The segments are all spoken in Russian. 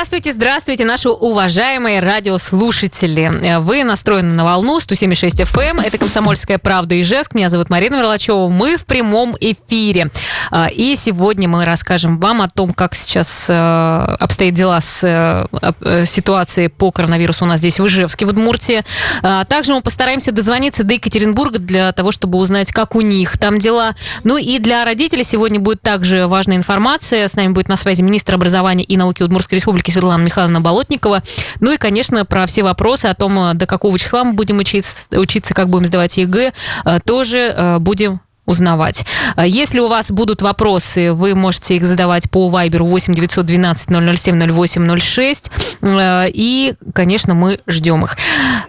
Здравствуйте, здравствуйте, наши уважаемые радиослушатели. Вы настроены на волну 176 FM. Эм. Это «Комсомольская правда» Ижевск. Меня зовут Марина Мерлачева. Мы в прямом эфире. А, и сегодня мы расскажем вам о том, как сейчас э, обстоят дела с э, э, ситуацией по коронавирусу у нас здесь в Ижевске, в Удмуртии. Также мы постараемся дозвониться до Екатеринбурга для того, чтобы узнать, как у них там дела. Ну и для родителей сегодня будет также важная информация. С нами будет на связи министр образования и науки Удмуртской республики Республики Светлана Михайловна Болотникова. Ну и, конечно, про все вопросы о том, до какого числа мы будем учиться, учиться как будем сдавать ЕГЭ, э, тоже э, будем узнавать. А если у вас будут вопросы, вы можете их задавать по Viber 8 912 007 08 06. И, конечно, мы ждем их.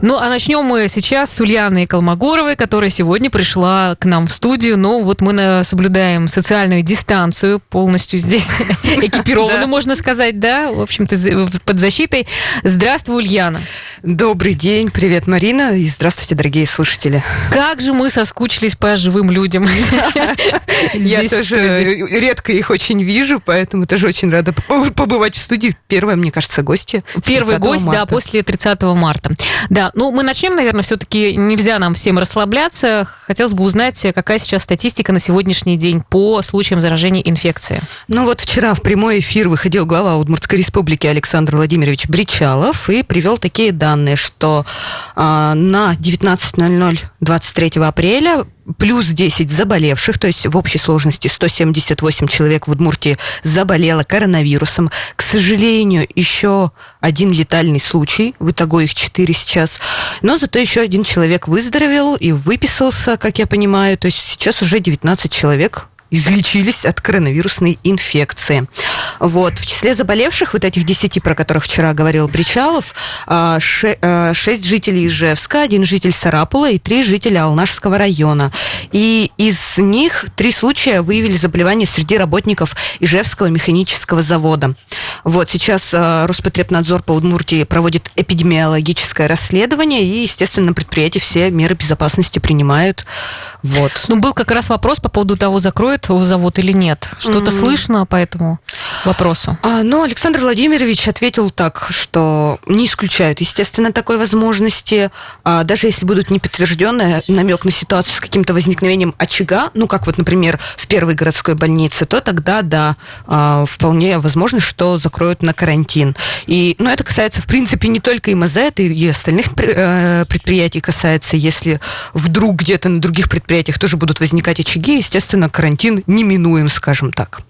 Ну, а начнем мы сейчас с Ульяны Колмогоровой, которая сегодня пришла к нам в студию. Ну, вот мы соблюдаем социальную дистанцию, полностью здесь экипированы, можно сказать, да, в общем-то, под защитой. Здравствуй, Ульяна. Добрый день, привет, Марина, и здравствуйте, дорогие слушатели. Как же мы соскучились по живым людям. Я тоже редко их очень вижу, поэтому тоже очень рада побывать в студии. Первая, мне кажется, гости. Первый гость, да, после 30 марта. Да, ну мы начнем, наверное, все-таки нельзя нам всем расслабляться. Хотелось бы узнать, какая сейчас статистика на сегодняшний день по случаям заражения инфекцией. Ну вот вчера в прямой эфир выходил глава Удмуртской республики Александр Владимирович Бричалов и привел такие данные, что а, на 19.00 23 апреля плюс 10 заболевших, то есть в общей сложности 178 человек в Удмуртии заболело коронавирусом. К сожалению, еще один летальный случай, в итоге их 4 сейчас. Но зато еще один человек выздоровел и выписался, как я понимаю. То есть сейчас уже 19 человек излечились от коронавирусной инфекции. Вот. В числе заболевших, вот этих 10, про которых вчера говорил Бричалов, 6 а, а, жителей Ижевска, один житель Сарапула и 3 жителя Алнашского района. И из них три случая выявили заболевания среди работников Ижевского механического завода. Вот. Сейчас а, Роспотребнадзор по Удмуртии проводит эпидемиологическое расследование, и, естественно, на предприятии все меры безопасности принимают. Вот. Ну, был как раз вопрос по поводу того, закроет завод или нет? Что-то mm-hmm. слышно по этому вопросу? А, ну, Александр Владимирович ответил так, что не исключают, естественно, такой возможности. А, даже если будут неподтвержденные намек на ситуацию с каким-то возникновением очага, ну, как вот, например, в первой городской больнице, то тогда, да, а, вполне возможно, что закроют на карантин. И, ну, это касается, в принципе, не только МЗ, это и остальных э, предприятий касается. Если вдруг где-то на других предприятиях тоже будут возникать очаги, естественно, карантин неминуем, скажем так.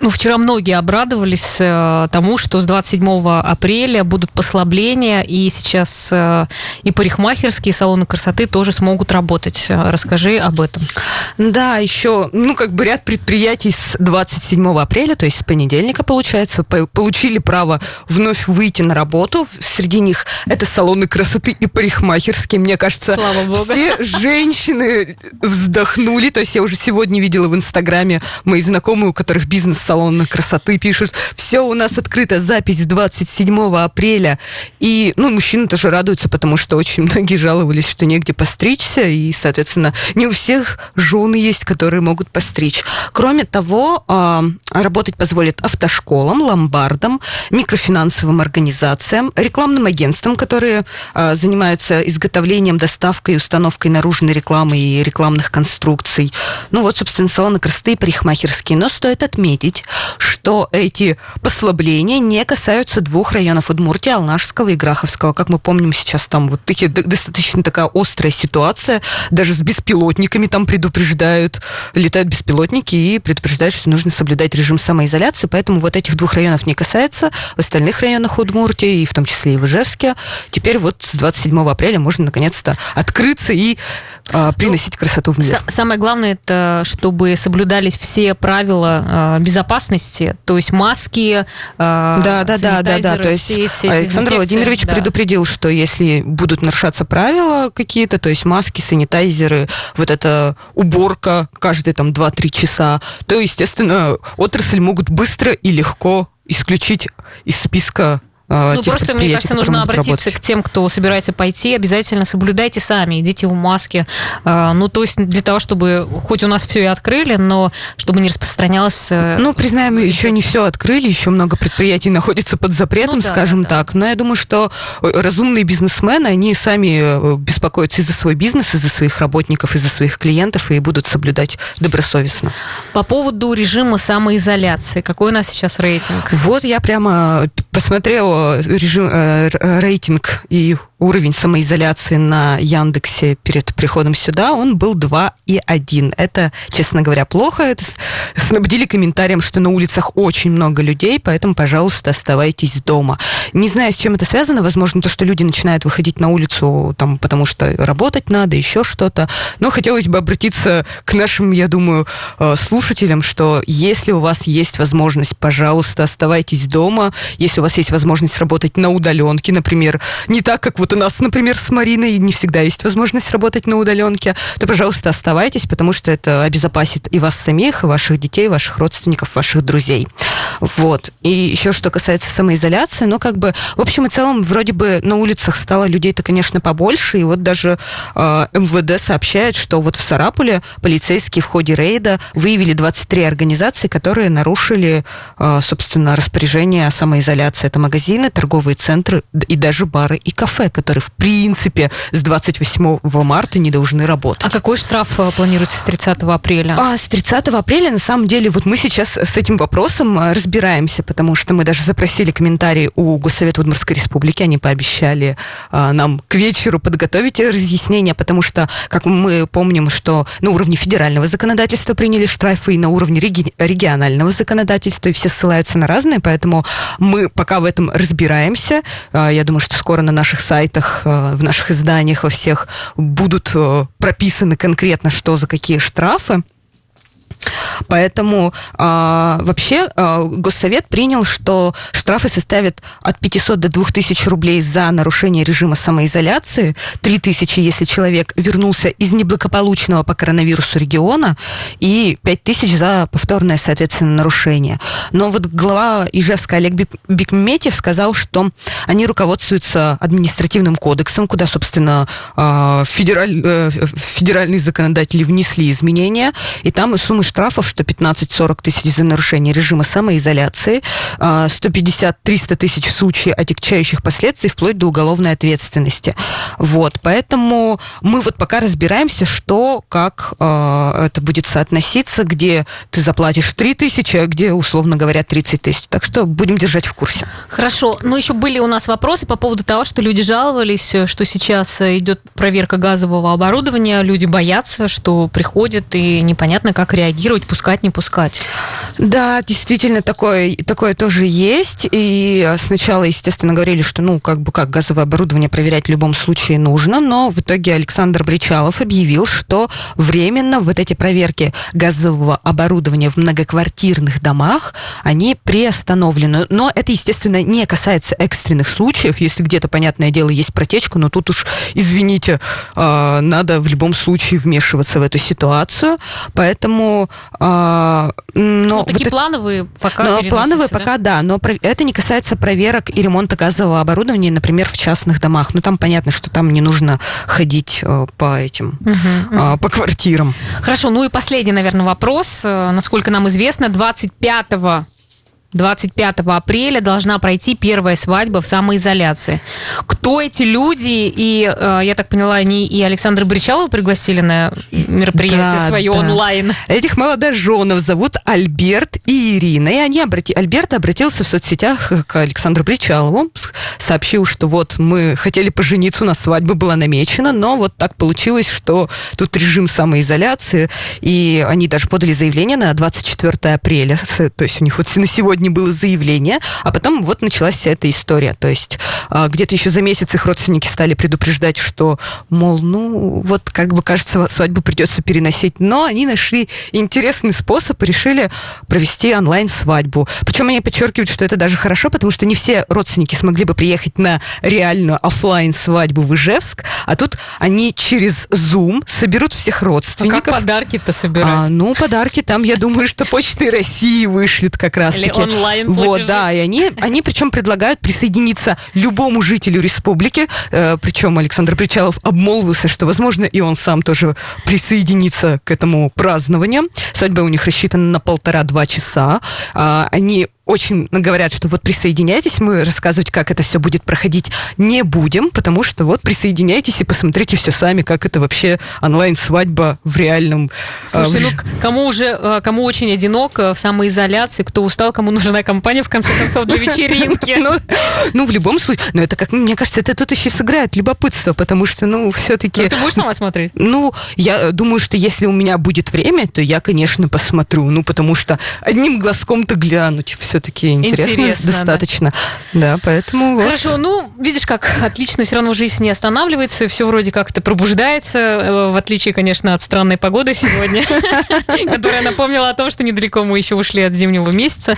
Ну, вчера многие обрадовались э, тому, что с 27 апреля будут послабления, и сейчас э, и парикмахерские салоны красоты тоже смогут работать. Э, расскажи об этом. Да, еще, ну, как бы ряд предприятий с 27 апреля, то есть с понедельника, получается, получили право вновь выйти на работу. Среди них это салоны красоты и парикмахерские. Мне кажется, Слава Богу. все женщины вздохнули. То есть я уже сегодня видела в Инстаграме мои знакомые, у которых бизнес салона красоты пишут, все у нас открыто, запись 27 апреля. И, ну, мужчины тоже радуются, потому что очень многие жаловались, что негде постричься, и, соответственно, не у всех жены есть, которые могут постричь. Кроме того, а, работать позволит автошколам, ломбардам, микрофинансовым организациям, рекламным агентствам, которые а, занимаются изготовлением, доставкой и установкой наружной рекламы и рекламных конструкций. Ну вот, собственно, салоны красоты и парикмахерские. Но стоит отметить, отметить, что эти послабления не касаются двух районов Удмуртии, Алнашского и Граховского. Как мы помним, сейчас там вот такие, достаточно такая острая ситуация. Даже с беспилотниками там предупреждают, летают беспилотники и предупреждают, что нужно соблюдать режим самоизоляции. Поэтому вот этих двух районов не касается. В остальных районах Удмуртии, и в том числе и в Ижевске, теперь вот с 27 апреля можно наконец-то открыться и а, приносить ну, красоту в мир. Самое главное, это чтобы соблюдались все правила а, безопасности, то есть маски, а, да, да, да, да, да, то есть Александр Владимирович да. предупредил, что если будут нарушаться правила какие-то, то есть маски, санитайзеры, вот эта уборка каждые там 2-3 часа, то, естественно, отрасль могут быстро и легко исключить из списка э, Ну, просто, мне кажется, нужно обратиться работать. к тем, кто собирается пойти. Обязательно соблюдайте сами, идите в маске. Э, ну, то есть для того, чтобы хоть у нас все и открыли, но чтобы не распространялось... Э, ну, признаем, еще не все открыли, еще много предприятий находится под запретом, ну, да, скажем да, так. Но я думаю, что разумные бизнесмены, они сами беспокоятся и за свой бизнес, и за своих работников, и за своих клиентов, и будут соблюдать добросовестно. По поводу режима самоизоляции, какой у нас сейчас рейтинг? Вот я прямо посмотрела режим, э, рейтинг и уровень самоизоляции на Яндексе перед приходом сюда, он был 2,1. Это, честно говоря, плохо. Это снабдили комментарием, что на улицах очень много людей, поэтому, пожалуйста, оставайтесь дома. Не знаю, с чем это связано. Возможно, то, что люди начинают выходить на улицу, там, потому что работать надо, еще что-то. Но хотелось бы обратиться к нашим, я думаю, э, слушателям, что если у вас есть возможность, пожалуйста, оставайтесь дома. Если у вас есть возможность работать на удаленке, например, не так, как вот у нас, например, с Мариной не всегда есть возможность работать на удаленке, то, пожалуйста, оставайтесь, потому что это обезопасит и вас самих, и ваших детей, ваших родственников, ваших друзей. Вот. И еще что касается самоизоляции, ну, как бы, в общем и целом, вроде бы на улицах стало людей-то, конечно, побольше, и вот даже э, МВД сообщает, что вот в Сарапуле полицейские в ходе рейда выявили 23 организации, которые нарушили, э, собственно, распоряжение о самоизоляции. Это магазины, торговые центры и даже бары и кафе, которые, в принципе, с 28 марта не должны работать. А какой штраф э, планируется с 30 апреля? А с 30 апреля, на самом деле, вот мы сейчас с этим вопросом э, разбираемся, потому что мы даже запросили комментарии у Госсовета Удмуртской Республики, они пообещали а, нам к вечеру подготовить разъяснения, потому что, как мы помним, что на уровне федерального законодательства приняли штрафы и на уровне реги- регионального законодательства, и все ссылаются на разные, поэтому мы пока в этом разбираемся. А, я думаю, что скоро на наших сайтах э, в наших изданиях, во всех будут э, прописаны конкретно, что за какие штрафы. Поэтому э, вообще э, Госсовет принял, что штрафы составят от 500 до 2000 рублей за нарушение режима самоизоляции, 3000, если человек вернулся из неблагополучного по коронавирусу региона, и 5000 за повторное, соответственно, нарушение. Но вот глава Ижевска Олег Бекметьев сказал, что они руководствуются административным кодексом, куда, собственно, э, федераль, э, федеральные законодатели внесли изменения, и там и суммы штрафов, что 15-40 тысяч за нарушение режима самоизоляции, 150-300 а, тысяч в случае отягчающих последствий, вплоть до уголовной ответственности. Вот, поэтому мы вот пока разбираемся, что, как э, это будет соотноситься, где ты заплатишь 3 тысячи, а где, условно говоря, 30 тысяч. Так что будем держать в курсе. Хорошо. Ну, еще были у нас вопросы по поводу того, что люди жаловались, что сейчас идет проверка газового оборудования, люди боятся, что приходят и непонятно, как реагировать реагировать, пускать, не пускать. Да, действительно, такое, такое тоже есть. И сначала, естественно, говорили, что, ну, как бы как газовое оборудование проверять в любом случае нужно, но в итоге Александр Бричалов объявил, что временно вот эти проверки газового оборудования в многоквартирных домах, они приостановлены. Но это, естественно, не касается экстренных случаев, если где-то, понятное дело, есть протечка, но тут уж, извините, а, надо в любом случае вмешиваться в эту ситуацию. Поэтому а, но, но такие вот плановые пока но Плановые да? пока, да, но это не касается проверок и ремонта газового оборудования, например, в частных домах. Ну, там понятно, что там не нужно ходить э, по этим, угу, угу. по квартирам. Хорошо, ну и последний, наверное, вопрос. Э, насколько нам известно, 25 25 апреля должна пройти первая свадьба в самоизоляции. Кто эти люди? И, э, я так поняла, они и Александра Бричалова пригласили на мероприятие да, свое да. онлайн. Этих молодоженов зовут Альберт и Ирина. И они обрати... Альберт обратился в соцсетях к Александру Бричалову, сообщил, что вот мы хотели пожениться, у нас свадьба была намечена, но вот так получилось, что тут режим самоизоляции, и они даже подали заявление на 24 апреля, то есть у них вот на сегодня сегодня было заявление, а потом вот началась вся эта история. То есть а, где-то еще за месяц их родственники стали предупреждать, что, мол, ну, вот как бы кажется, свадьбу придется переносить. Но они нашли интересный способ и решили провести онлайн-свадьбу. Причем они подчеркивают, что это даже хорошо, потому что не все родственники смогли бы приехать на реальную офлайн свадьбу в Ижевск, а тут они через Zoom соберут всех родственников. А как подарки-то собирать? А, ну, подарки там, я думаю, что Почты России вышлют как раз-таки Онлайн Вот, да, и они, они причем предлагают присоединиться любому жителю республики, э, причем Александр Причалов обмолвился, что, возможно, и он сам тоже присоединится к этому празднованию. Свадьба у них рассчитана на полтора-два часа. А, они очень говорят, что вот присоединяйтесь, мы рассказывать, как это все будет проходить, не будем, потому что вот присоединяйтесь и посмотрите все сами, как это вообще онлайн-свадьба в реальном... Слушайте, э, ну кому уже, э, кому очень одиноко в самоизоляции, кто устал, кому нужна компания, в конце концов, до вечеринки. Ну, ну, в любом случае, но это как, мне кажется, это тут еще сыграет любопытство, потому что, ну, все-таки... Ну, ты будешь сама смотреть? Ну, я думаю, что если у меня будет время, то я, конечно, посмотрю, ну, потому что одним глазком-то глянуть все все-таки интересно, интересно достаточно. Да, да поэтому Хорошо, вот. ну, видишь, как отлично, все равно жизнь не останавливается, все вроде как-то пробуждается, э, в отличие, конечно, от странной погоды сегодня, которая напомнила о том, что недалеко мы еще ушли от зимнего месяца.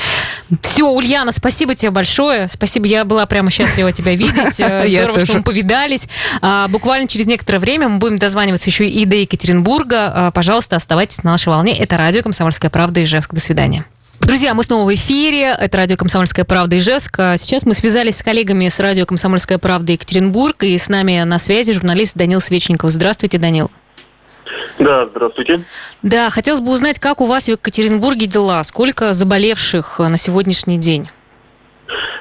Все, Ульяна, спасибо тебе большое. Спасибо, я была прямо счастлива тебя видеть. Э, здорово, что мы повидались. А, буквально через некоторое время мы будем дозваниваться еще и до Екатеринбурга. А, пожалуйста, оставайтесь на нашей волне. Это радио «Комсомольская правда» Ижевск. До свидания. Друзья, мы снова в эфире. Это радио «Комсомольская правда» Ижевск. Сейчас мы связались с коллегами с радио «Комсомольская правда» Екатеринбург. И с нами на связи журналист Данил Свечников. Здравствуйте, Данил. Да, здравствуйте. Да, хотелось бы узнать, как у вас в Екатеринбурге дела? Сколько заболевших на сегодняшний день?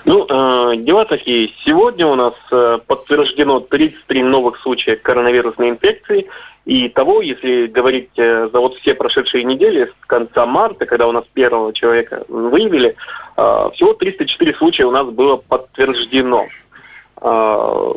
Ну, э, дела такие. Сегодня у нас э, подтверждено 33 новых случая коронавирусной инфекции. И того, если говорить э, за вот все прошедшие недели, с конца марта, когда у нас первого человека выявили, э, всего 304 случая у нас было подтверждено. Э,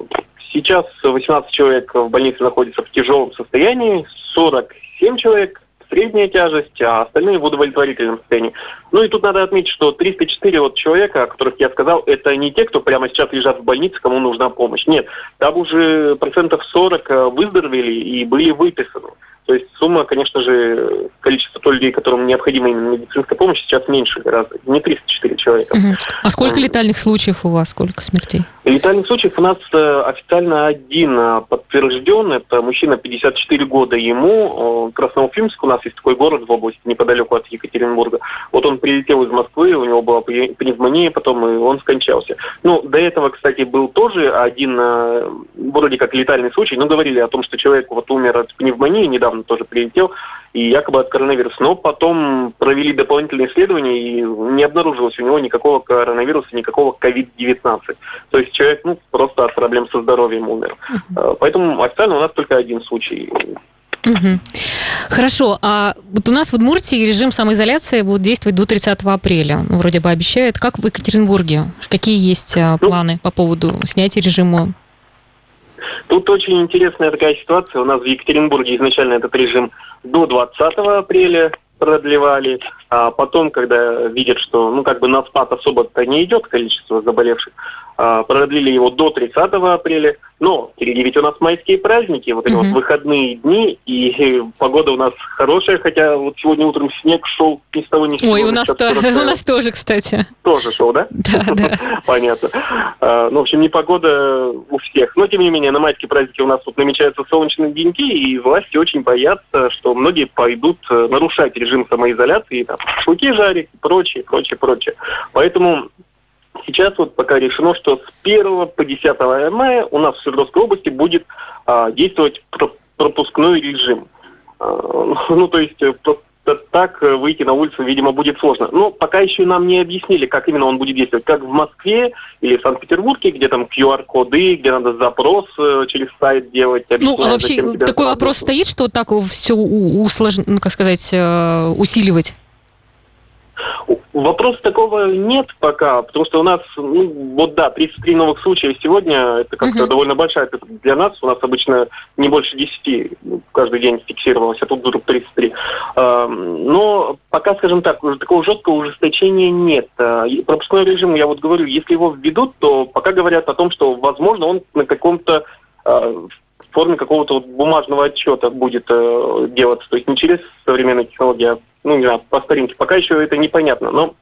сейчас 18 человек в больнице находятся в тяжелом состоянии, 47 человек средняя тяжесть, а остальные в удовлетворительном состоянии. Ну и тут надо отметить, что 304 вот человека, о которых я сказал, это не те, кто прямо сейчас лежат в больнице, кому нужна помощь. Нет, там уже процентов 40 э, выздоровели и были выписаны. То есть сумма, конечно же, количество той людей, которым необходима именно медицинская помощь, сейчас меньше гораздо. Не 304 человека. Угу. А сколько летальных случаев у вас? Сколько смертей? Летальных случаев у нас э, официально один э, подтвержден. Это мужчина 54 года ему. Красноуфимск у нас есть такой город в области, неподалеку от Екатеринбурга. Вот он прилетел из Москвы, у него была пневмония, потом и он скончался. Ну, до этого, кстати, был тоже один э, вроде как летальный случай. Но говорили о том, что человек вот умер от пневмонии недавно недавно тоже прилетел, и якобы от коронавируса. Но потом провели дополнительные исследования, и не обнаружилось у него никакого коронавируса, никакого COVID-19. То есть человек ну, просто от проблем со здоровьем умер. Uh-huh. Поэтому официально у нас только один случай. Угу. Хорошо. А вот у нас в Удмуртии режим самоизоляции будет действовать до 30 апреля. Ну, вроде бы обещают. Как в Екатеринбурге? Какие есть а, ну, планы по поводу снятия режима Тут очень интересная такая ситуация. У нас в Екатеринбурге изначально этот режим до 20 апреля продлевали, а потом, когда видят, что ну как бы на спад особо-то не идет количество заболевших, а, продлили его до 30 апреля. Но впереди ведь у нас майские праздники, вот эти mm-hmm. вот выходные дни, и погода у нас хорошая, хотя вот сегодня утром снег шел ни с того ни с сего. Ой, у нас, то, у нас тоже, кстати. Тоже шел, да? Да, да. Понятно. А, ну, в общем, не погода у всех. Но, тем не менее, на майские праздники у нас тут намечаются солнечные деньги, и власти очень боятся, что многие пойдут э, нарушать режим самоизоляции, там, шашлыки жарить, прочее, прочее, прочее. Поэтому Сейчас вот пока решено, что с 1 по 10 мая у нас в Свердловской области будет а, действовать пропускной режим. А, ну, то есть э, так выйти на улицу, видимо, будет сложно. Но пока еще нам не объяснили, как именно он будет действовать. Как в Москве или в Санкт-Петербурге, где там QR-коды, где надо запрос э, через сайт делать. Ну, а вообще такой вопрос стоит, что так все усложнить, ну, как сказать, э, усиливать? Вопрос такого нет пока, потому что у нас, ну, вот да, 33 новых случая сегодня, это как-то uh-huh. довольно большая для нас. У нас обычно не больше 10 каждый день фиксировалось, а тут вдруг 33. Но пока, скажем так, уже такого жесткого ужесточения нет. А, пропускной режим, я вот говорю, если его введут, то пока говорят о том, что, возможно, он на каком-то в форме какого-то вот бумажного отчета будет э, делаться. То есть не через современные технологии, а ну, не знаю, по старинке. Пока еще это непонятно. Но,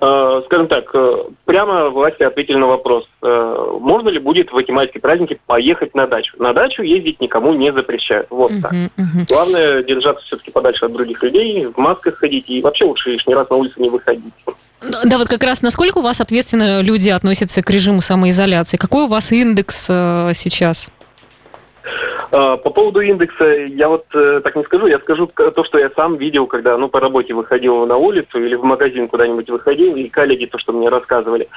э, скажем так, э, прямо власти ответили на вопрос, э, можно ли будет в эти майские праздники поехать на дачу. На дачу ездить никому не запрещают. Вот uh-huh, так. Uh-huh. Главное держаться все-таки подальше от других людей, в масках ходить и вообще лучше лишний раз на улицу не выходить. Да, вот как раз насколько у вас ответственно люди относятся к режиму самоизоляции? Какой у вас индекс э, сейчас? А, по поводу индекса, я вот э, так не скажу, я скажу то, что я сам видел, когда ну, по работе выходил на улицу или в магазин куда-нибудь выходил, и коллеги то, что мне рассказывали.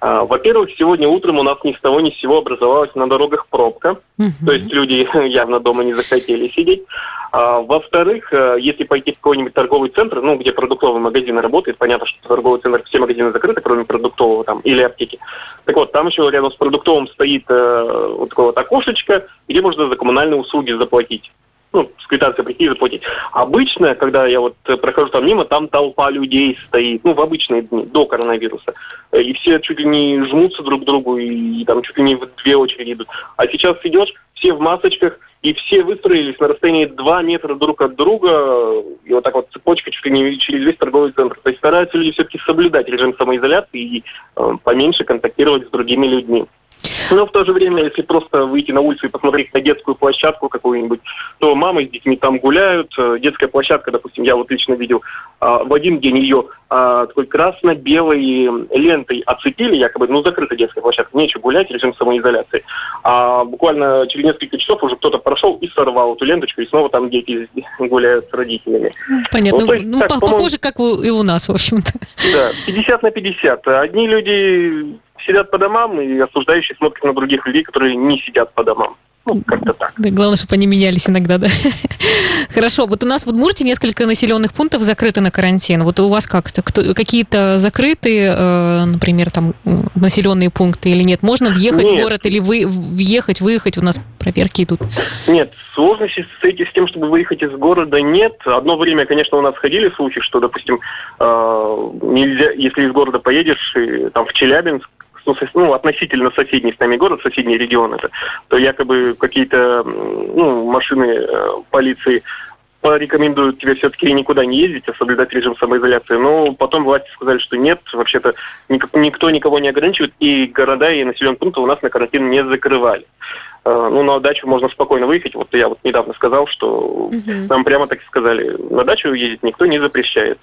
А, во-первых, сегодня утром у нас ни с того ни с сего образовалась на дорогах пробка, угу. то есть люди явно дома не захотели сидеть. А, во-вторых, э, если пойти в какой-нибудь торговый центр, ну, где продуктовый магазин работает, понятно, что торговый центр, все магазины закрыты, кроме продуктового там, или аптеки. Так вот, там еще рядом с продуктовым стоит э, вот такое вот окошечко, где можно за коммунальные услуги заплатить ну, с квитанцией прийти и заплатить. Обычно, когда я вот прохожу там мимо, там толпа людей стоит, ну, в обычные дни, до коронавируса. И все чуть ли не жмутся друг к другу, и, и там чуть ли не в две очереди идут. А сейчас идешь, все в масочках, и все выстроились на расстоянии 2 метра друг от друга, и вот так вот цепочка чуть ли не через весь торговый центр. То есть стараются люди все-таки соблюдать режим самоизоляции и э, поменьше контактировать с другими людьми. Но в то же время, если просто выйти на улицу и посмотреть на детскую площадку какую-нибудь, то мамы с детьми там гуляют. Э, детская площадка, допустим, я вот лично видел, а, в один день ее а, такой красно-белой лентой оцепили, якобы, ну, закрыта детская площадка, нечего гулять, режим самоизоляции. А буквально через несколько часов уже кто-то прошел и сорвал эту ленточку, и снова там дети гуляют с родителями. Понятно. Вот, есть, ну, так, похоже, как и у нас, в общем-то. Да, 50 на 50. Одни люди сидят по домам, и осуждающие смотрят на других людей, которые не сидят по домам. Ну, как-то так. Да, главное, чтобы они менялись иногда, да. Хорошо, вот у нас в Удмуртии несколько населенных пунктов закрыты на карантин. Вот у вас как-то какие-то закрытые, э, например, там населенные пункты или нет? Можно въехать нет. в город или вы, въехать, выехать? У нас проверки идут. Нет, сложности с, этим, с тем, чтобы выехать из города, нет. Одно время, конечно, у нас ходили случаи, что, допустим, э, нельзя, если из города поедешь, там в Челябинск, ну, ну, относительно соседний с нами город, соседний регион это, то якобы какие-то ну, машины э, полиции порекомендуют тебе все-таки никуда не ездить, а соблюдать режим самоизоляции. Но потом власти сказали, что нет, вообще-то никто никого не ограничивает, и города и населенные пункты у нас на карантин не закрывали. Э, ну, на дачу можно спокойно выехать. Вот я вот недавно сказал, что угу. нам прямо так сказали, на дачу ездить никто не запрещает.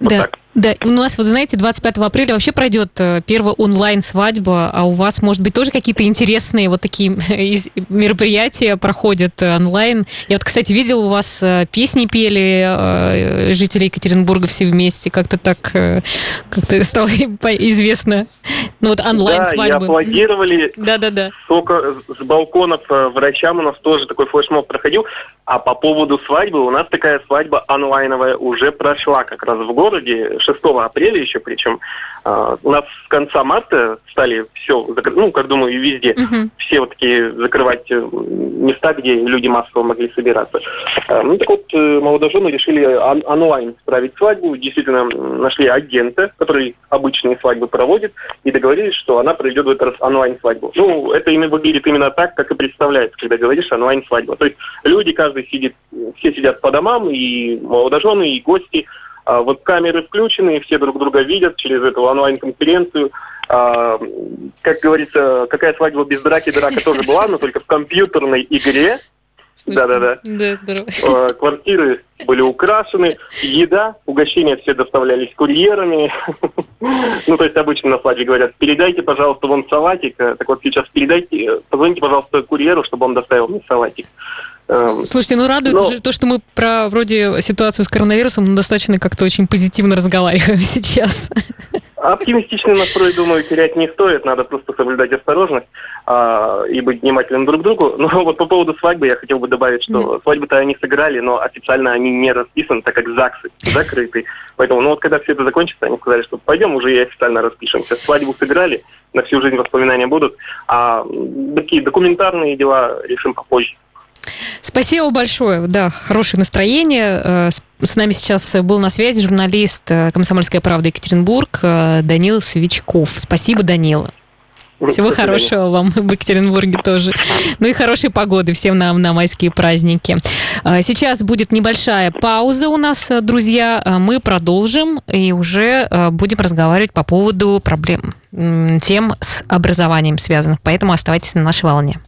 Вот да. Так. Да, у нас, вот знаете, 25 апреля вообще пройдет э, первая онлайн-свадьба, а у вас, может быть, тоже какие-то интересные вот такие мероприятия проходят э, онлайн. Я вот, кстати, видел, у вас э, песни пели жители Екатеринбурга все вместе, как-то так, как-то стало известно. Ну вот онлайн-свадьбы. Да, и аплодировали. Да-да-да. С балконов врачам у нас тоже такой флешмоб проходил. А по поводу свадьбы, у нас такая свадьба онлайновая уже прошла как раз в городе 6 апреля еще, причем э, у нас с конца марта стали все, ну, как думаю, и везде, uh-huh. все вот такие закрывать э, места, где люди массово могли собираться. Э, ну, так вот, э, молодожены решили он- онлайн справить свадьбу, действительно нашли агента, который обычные свадьбы проводит, и договорились, что она проведет в этот раз онлайн-свадьбу. Ну, это именно выглядит именно так, как и представляется, когда говоришь онлайн-свадьба. То есть люди, каждый сидит, все сидят по домам, и молодожены, и гости, а, вот камеры включены, все друг друга видят через эту онлайн-конференцию. А, как говорится, какая свадьба без драки, драка тоже была, но только в компьютерной игре. Да-да-да. Да, здорово. А, квартиры были украшены, еда, угощения все доставлялись курьерами. Ну, то есть обычно на свадьбе говорят, передайте, пожалуйста, вон салатик. Так вот сейчас передайте, позвоните, пожалуйста, курьеру, чтобы он доставил мне салатик. Слушайте, ну радует Но... то, что мы про вроде ситуацию с коронавирусом достаточно как-то очень позитивно разговариваем сейчас. Оптимистичный настрой, думаю, терять не стоит. Надо просто соблюдать осторожность а, и быть внимательным друг к другу. Но вот по поводу свадьбы я хотел бы добавить, что mm. свадьбы-то они сыграли, но официально они не расписаны, так как ЗАГСы закрыты. Поэтому, ну вот когда все это закончится, они сказали, что пойдем уже и официально распишемся. Свадьбу сыграли, на всю жизнь воспоминания будут, а такие документарные дела решим попозже. Спасибо большое. Да, хорошее настроение. Э, с нами сейчас был на связи журналист э, «Комсомольская правда» Екатеринбург э, Данил Свечков. Спасибо, Данила. Всего хорошего вам в Екатеринбурге тоже. Ну и хорошей погоды всем нам на майские праздники. Сейчас будет небольшая пауза у нас, друзья. Мы продолжим и уже будем разговаривать по поводу проблем, тем с образованием связанных. Поэтому оставайтесь на нашей волне.